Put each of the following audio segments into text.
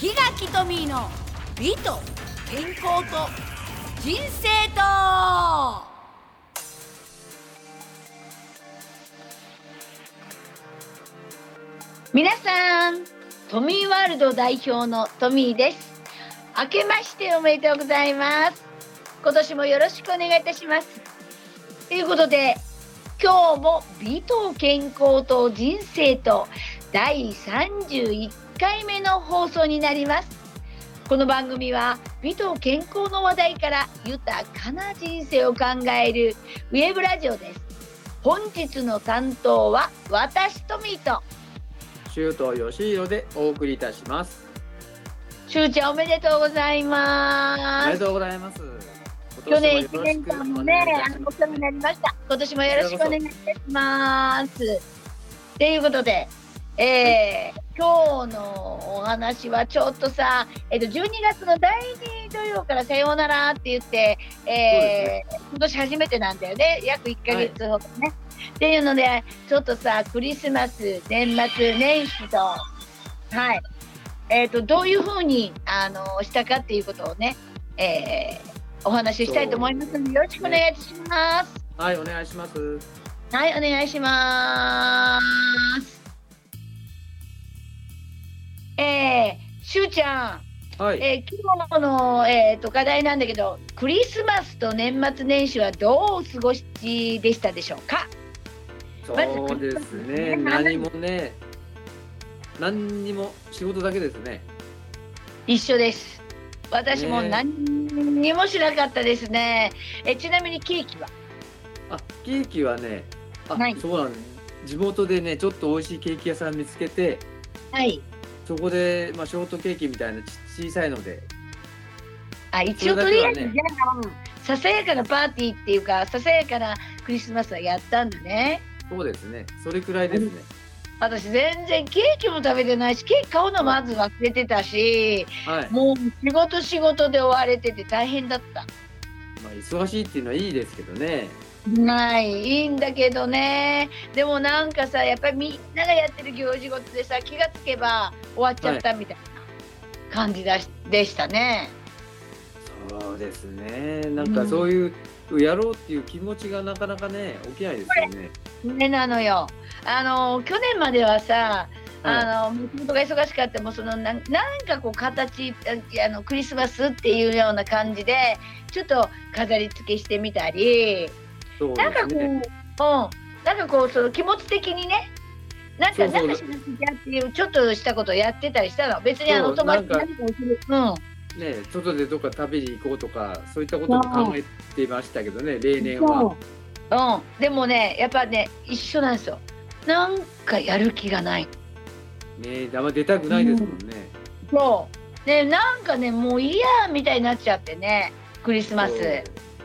檜垣トミーの美と健康と人生と皆さんトミーワールド代表のトミーです。明けましておめでとうございます。今年もよろしくお願いいたします。ということで今日も美と健康と人生と第31回目の放送になります。この番組は美と健康の話題から豊かな人生を考えるウェブラジオです。本日の担当は私とミート。周東義弘でお送りいたします。しゅうちゃんおめでとうございおます。めでとうございます。去年1今年間もね、あのお世話になりました。今年もよろしくお願いいたします。ということで、えー今日のお話はちょっとさ、えっと12月の第2土曜からさようならって言って、えー今年初めてなんだよね、約1ヶ月ほどね。っていうので、ちょっとさ、クリスマス、年末年始と、はい、えっとどういうふうにあのしたかっていうことをね、えーお話ししたいと思いますので、よろしくお願いします。はいお願いします。はい、お願いします。えー、しゅうちゃん、はい、えー今日の、えー、と課題なんだけど、クリスマスと年末年始はどうお過ごしでしたでしょうか？そうですね何もね何にも仕事だけですね一緒です。私もね何にもしなかったですね。えちなみにケーキは？あケーキはねあ、はいそうなん地元でねちょっと美味しいケーキ屋さん見つけてはい。そこで、まあ、ショートケーキみたいなち小さいので。あ一応そとりあえず、じゃあささやかなパーティーっていうかささやかなクリスマスはやったんだね。そうですね。それくらいですね、私全然ケーキも食べてないしケーキ買うのまず忘れてたしはい、もう仕事仕事で追われてて大変だった。まあ、忙しいっていうのはいいですけどねないいいんだけどね。でもなんかさやっぱりみんながやってる行事ごとでさ気がつけば終わっちゃったみたいな感じだし、でしたね。そうですね。なんかそういう、やろうっていう気持ちがなかなかね起きないですよね。ねなのよ。あの去年まではさはあの仕事が忙しかったもそのなんなんかこう形ああのクリスマスっていうような感じでちょっと飾り付けしてみたりいそうなんかこう、うん。なんかこうその気持ち的にね。なんかなんかしなくちゃっていうちょっとしたことをやってたりしたの。別にあの友達に何かをする。うん。ね外でどっか食べに行こうとかそういったことも考えていましたけどね例年は。そう。うん、でもねやっぱね一緒なんですよ。なんかやる気がない。ねあんま出たくないですもんね、そう。でなんかねもういいやみたいになっちゃってねクリスマス。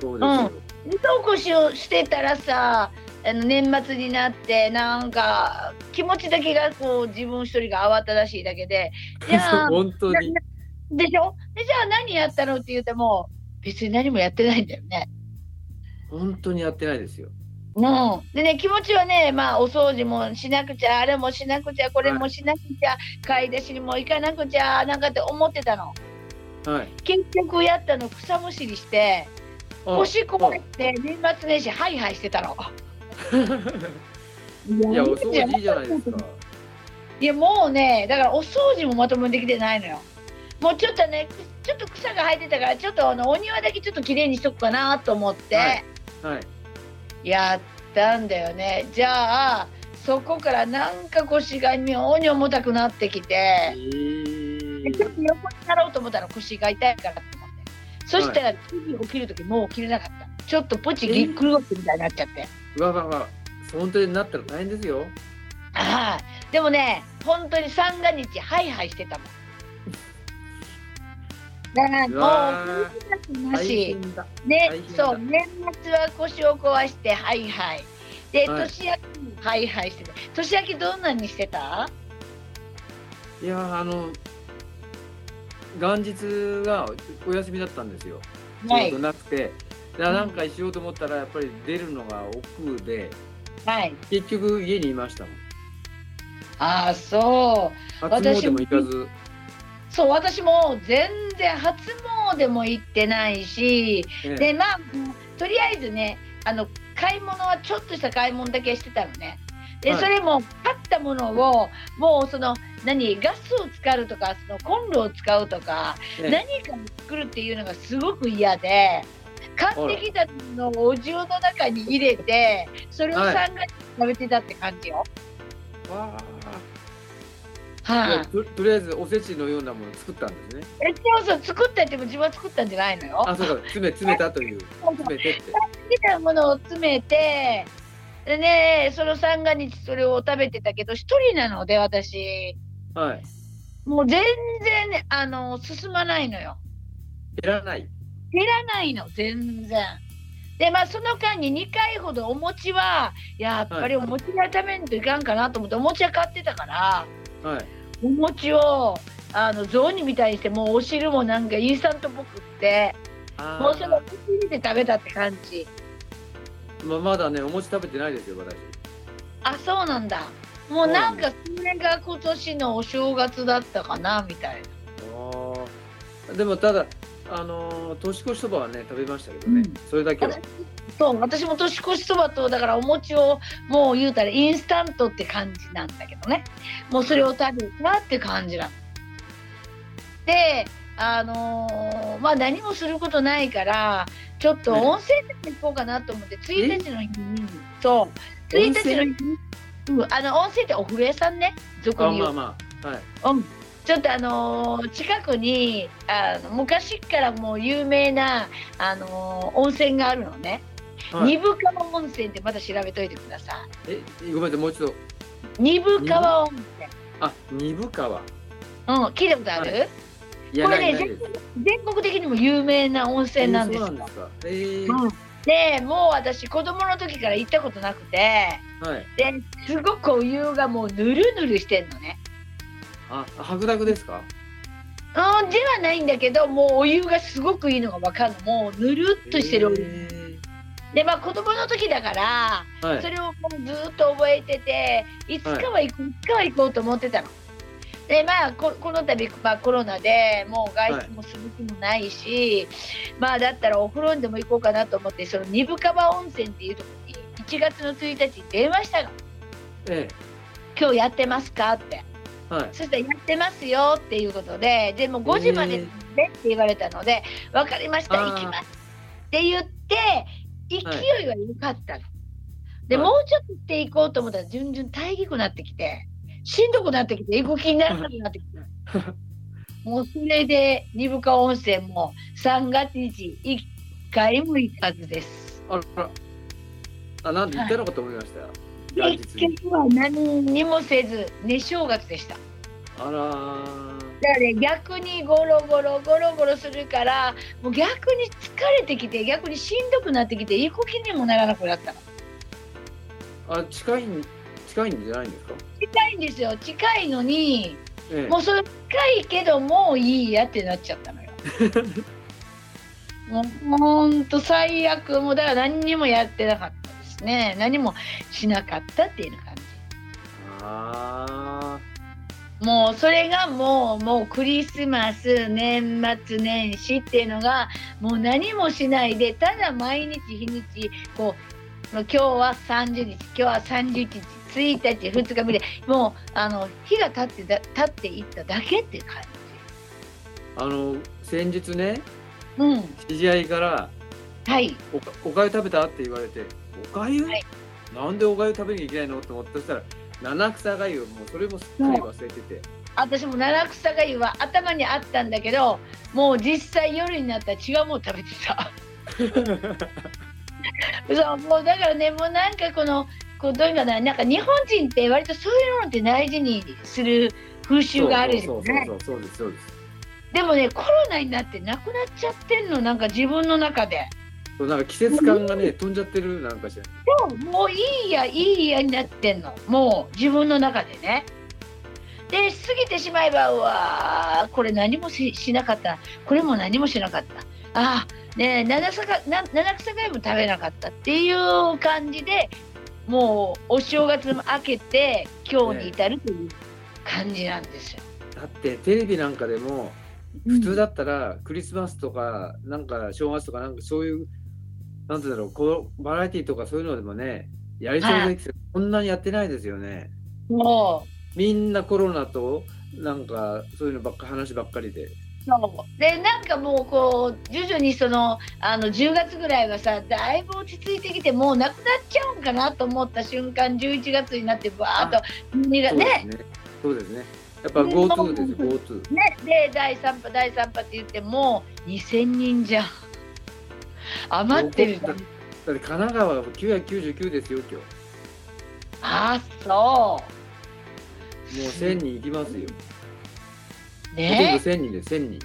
そう。ですよ、そうこしをしてたらさあの年末になってなんか気持ちだけがこう自分一人が慌ただしいだけで じゃあ本当に。でしょ？でじゃあ何やったのって言っても別に何もやってないんだよね。本当にやってないですよ。うん、でね気持ちはねまあお掃除もしなくちゃあれもしなくちゃこれもしなくちゃ、買い出しにも行かなくちゃなんかって思ってたの。はい。結局やったの草むしりしてあ腰壊して年末年始ハイハイしてたの。いやお掃除いいじゃないですかいやもうねだからお掃除もまともにできてないのよ。もうちょっとねちょっと草が生えてたからちょっとあのお庭だけちょっと綺麗にしとくかなと思って、はいはいやったんだよね。じゃあそこからなんか腰が妙に重たくなってきえて、ちょっと横になろうと思ったら腰が痛いからって。そしたら次起きる時もう起きれなかった。ちょっとポチぎっくり腰みたいになっちゃって。うわわわ。本当になったら大変ですよ。ああ。でもね本当に三が日ハイハイしてたもん。だからうもわうなし、ねそう。年末は腰を壊してハイハイ。で、はい。年明けもハイハイしてた年明けどんなにしてた？いやーあの元日がお休みだったんですよ。はい。仕事なくて。だからなんかしようと思ったらやっぱり出るのが億劫ではい。結局家にいましたもん。ああそう。初詣も行かず。そう私も全然初詣も行ってないし、ええ。でまあうんとりあえずねあの買い物はちょっとした買い物だけしてたのね。で、はいそれも買ったものをもうその何ガスを使うとかそのコンロを使うとか、ええ何かを作るっていうのがすごく嫌で買ってきたのをお重の中に入れてそれをはい三月食べてたって感じよ。はい、いやととりあえずおせちのようなものを作ったんですね。えそうそう作ったっても自分は作ったんじゃないのよ。あ、そうか、詰め詰めたという、そうそう詰めてって。好きなものを詰めてでねその三が日それを食べてたけど一人なので私はい。もう全然ねあの進まないのよ減らない。減らないの全然でまあその間に2回ほどお餅はやっぱりお餅が食べんといかんかなと思ってお餅は買ってたからはい。お餅をあの雑煮みたいにしてもうお汁もなんかインスタントっぽくってあもうそれをー口に入れて食べたって感じままだね、お餅食べてないですよ、私。あそうなんだもうなんかそれが今年のお正月だったかなみたいなああ。でも、ただ、あのー年越しそばはね、食べましたけどね。うんそれだけは。そう私も年越しそばとだからお餅をもう言うたらインスタントって感じなんだけどねもうそれを食べたって感じなの。であのーまあ何もすることないからちょっとね。温泉でも行こうかなと思って1日の日にそう。1日の日に、うん、あの温泉ってお風呂屋さんね俗あ、に言う。まあまあ。はい。うん、ちょっとあのー近くにあの昔からもう有名な、あのー温泉があるのね、はい、二部川温泉ってまた調べといてください。え、ごめんなさい、もう一度。二部川温泉。あ、二部川。うん聞いたことある、い。や、これね。全国的にも有名な温泉なんですよえーそうなんですか。えーうんでもう私子供の時から行ったことなくてはい。ですごくお湯がもうぬるぬるしてんのねあ、白濁ですか？うんではないんだけどもうお湯がすごくいいのが分かるのもうぬるっとしてるお湯、えでまあ子供の時だからーはいそ。れをもうずっと覚えてていつかは行く、い、つかは行こうと思ってたの。でまあここの度、まあ、コロナでもう外出もする気もないし、まあだったらお風呂にでも行こうかなと思ってその二部川温泉っていうところに1月の1日に電話したの。え「今日やってますか?」って。えはい。そしたら「やってますよ」っていうことででも5時までえねって言われたので「分かりました行きます」って言って勢いは良かったの。で、はい。もうちょっとして行こうと思ったら順々大義くなってきてしんどくなってきて行く気にならなくなってきてもうそれで二部川温泉も3月日1回も行かずです。あら。あ、なんで言ったのかと思いました？よ。元結日に。局は何にもせず寝正月でした。あらー。だからね逆にゴロゴロゴロゴロするからもう逆に疲れてきて逆にしんどくなってきて行く気にもならなくなったのあ、近いん、近いんじゃないんですか？近いんですよ。近いのにええ。もうそれ近いけどもういいやってなっちゃったのよ。もうほんと最悪もうだから何にもやってなかったですね。何もしなかったっていう感じ。あもうそれがもうもうクリスマス年末年始っていうのがもう何もしないでただ毎日日にちこう今日は30日今日は31日1日2日目でもうあの日が経ってだ経っていっただけって感あ。あの、先日ね、じうん。知り合いから。はい。おかおかゆ食べたって言われておかゆ、はい。なんでおかゆ食べなきゃいけないの？と思ってそしたら七草がゆもうそれもすっかり忘れてて。私も七草がゆは頭にあったんだけどもう実際夜になったら違うもの食べてた。そうもうだからねもうなんかこのこうどうい。うかななんか日本人って割とそういうのって大事にする風習があるじゃそうないですそうでもねコロナになってなくなっちゃってんのなんか自分の中でそうなんか季節感がね飛んじゃってるなんかしらそうもういいやいいやになってんのもう自分の中でねで過ぎてしまえばうわーこれ何もししなかったこれも何もしなかったああねえ七草が七草がも食べなかったっていう感じでもうお正月も明けて今日に至るという感じなんですよ。だってテレビなんかでも普通だったらクリスマスとかなんか正月とかなんかそういうなんていうんだろうこうバラエティーとかそういうのでもねやりそうですけど、こんなにやってないですよね。もみんなコロナとなんかそういうのばっか話ばっかりで。うそうでなんかもうこう徐々にそのあの10月ぐらいはさだいぶ落ち着いてきてもうなくなっちゃうんかなと思った瞬間11月になってバーッと12月そうでねすね。そうですね。やっぱ GoTo ですよ GoTo。ねで第3波第3波って言ってもう2000人じゃん余ってるじゃんだって神奈川は999ですよ今日。もあそう1000人いきますよ。うね。ほとんど1000人です1000人。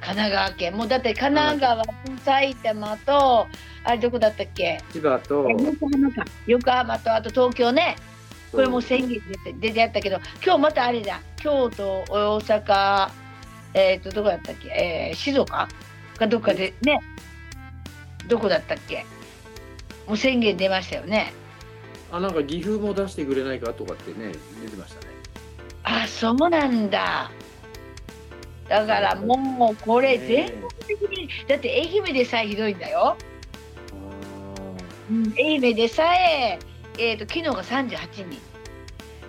神奈川県。もうだって神奈川と埼玉とあれどこだったっけ？千葉と。横浜か。横浜とあと東京ね。これもう宣言出て出てやったけど今日またあれだ。京都大阪えっ、とどこだったっけ、えー静岡？かどっかでね。どこだったっけ？もう宣言出ましたよね。あなんか岐阜も出してくれないかとかってね出てましたね。あそうなんだだからもうこれ全国的にだって愛媛でさえひどいんだよ、うん、愛媛でさええー、と昨日が38人。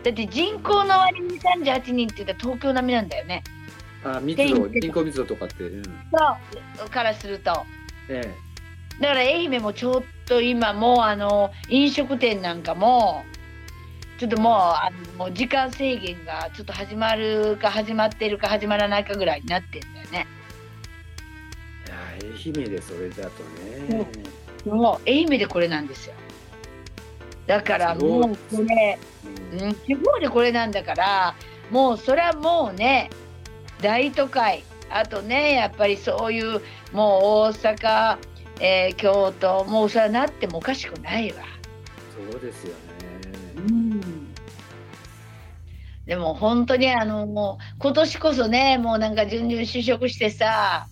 だって人口の割に38人って言ったら東京並みなんだよね。あー密度人口密度とかって、うん、そうからすると。え。だから愛媛もちょっと今もうあの飲食店なんかもちょっともうあのもう時間制限がちょっと始まるか始まってるか始まらないかぐらいになってんだよね。えいや愛媛でそれだとね、もう愛媛でこれなんですよ。だからもうこれ、うんうん、地方でこれなんだからもうそれはもうね大都会あとねやっぱりそういうもう大阪、えー京都もうそれはなってもおかしくないわ。そうですよね。でも本当にあのもう今年こそねもうなんか順々就職してさ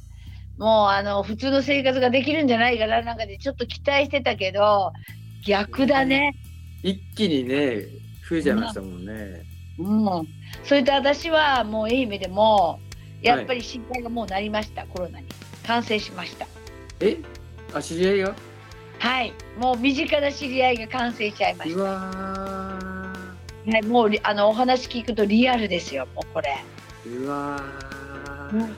もうあの普通の生活ができるんじゃないかななんかでちょっと期待してたけど逆だね。一気にね増えちゃいましたもんね。うん、それと私はもう愛媛でもやっぱり心配がもうなりました、コロナに。感染しました。え？あ知り合いが？はい。もう身近な知り合いが感染しちゃいましうた、わはい、もうりあのお話聞くとリアルですよもうこれ。ーうわー、うん。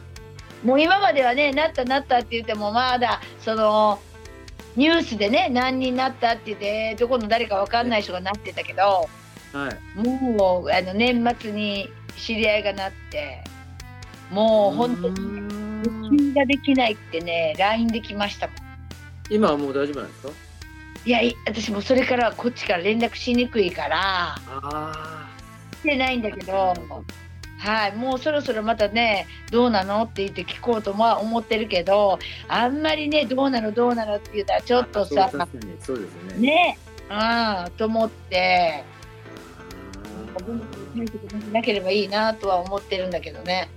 もう今まではねなったなったって言ってもまだそのニュースでね何人なったって言ってどこの誰か分かんない人がなってたけどはい。もうあの年末に知り合いがなってもう本当にに受給ができないってね LINE できましたもん。今はもう大丈夫なんですか？いやい私もそれからこっちから連絡しにくいから。あしてないんだけど。はいもうそろそろまたねどうなのって言って聞こうとは思ってるけどあんまりねどうなのどうなのって言ったらちょっとさそうね。ね。うんと思って。なければいいなとは思ってるんだけどね。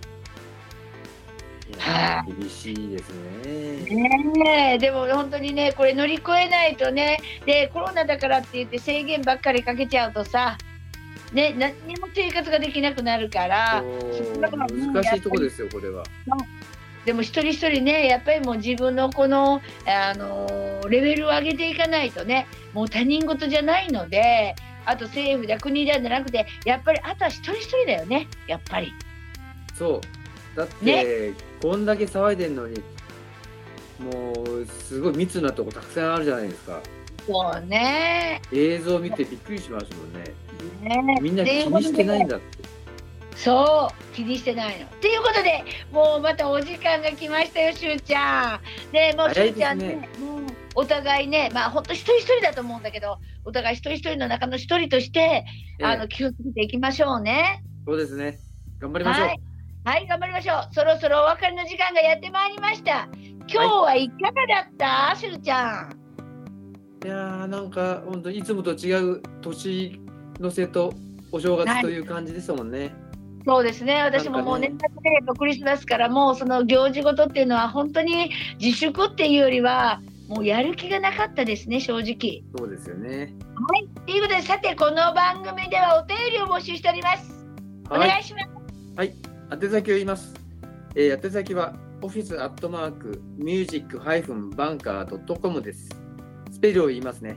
は厳しいですね。ねえでも本当にねこれ乗り越えないとねでコロナだからって言って制限ばっかりかけちゃうとさね何にも生活ができなくなるから難しいとこですよこれは。でも一人一人ねやっぱりもう自分のこの、あのーレベルを上げていかないとねもう他人事じゃないのであと政府だ国だじゃなくてやっぱりあとは一人一人だよねやっぱり。そうだって、こんだけ騒いでんのにもうすごい密なとこたくさんあるじゃないですか。そうね映像見てびっくりしますもんね。ねみんな気にしてないんだって。そう気にしてないの。ということでもうまたお時間が来ましたよしゅうちゃん。でもうしゅうちゃんねもうお互いねまあ本当一人一人だと思うんだけどお互い一人一人の中の一人としてあのええ気をつけていきましょうね。そうですね。頑張りましょう。はい、はい、頑張りましょう。そろそろお別れの時間がやってまいりました。今日はいかがだった、しゅうちゃん。いやーなんか本当いつもと違う年の瀬とお正はい月という感じですもんね。そうですね。私ももう年末でクリスマスからもうその行事ごとっていうのは本当に自粛っていうよりはもうやる気がなかったですね、正直。そうですよね。はい。ということで、さてこの番組ではお便りを募集しております。おはい。願いします。はい、宛先を言います。えー、宛先は office アットマークミュージックハイフンバンカードットコムです。スペルを言いますね。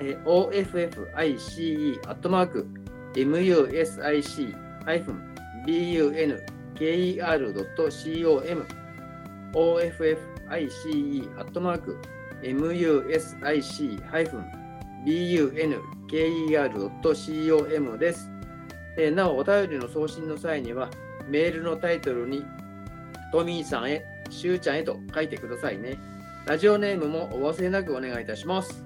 えー、office.music-bunker.com office.music-bunker.com です。えーなお、お便りの送信の際には、メールのタイトルに、トミーさんへ、しゅうちゃんへと書いてくださいね。ラジオネームもお忘れなくお願いいたします。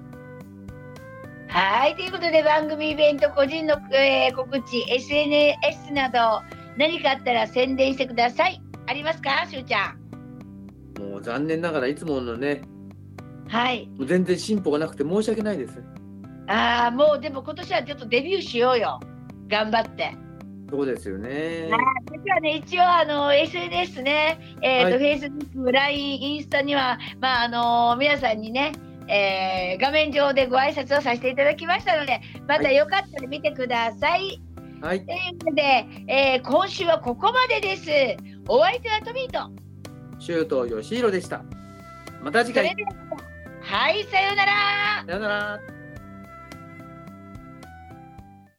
はい、ということで番組イベント、個人の、えー告知、SNS など何かあったら宣伝してください。ありますか、しゅうちゃん？もう残念ながらいつものね、はい。全然進歩がなくて申し訳ないです。ああ、もうでも今年はちょっとデビューしようよ。頑張って。そうですよね。実はね、一応あの SNS ね、えーとは Facebook、LINE、インスタには、まああの皆さんにね、えー画面上でご挨拶をさせていただきましたので、またよかったら見てください。はい、ということで、えー今週はここまでです。お相手はトミーと。シュートよしひろでした。また次回。ははい、さようなら。さよなら。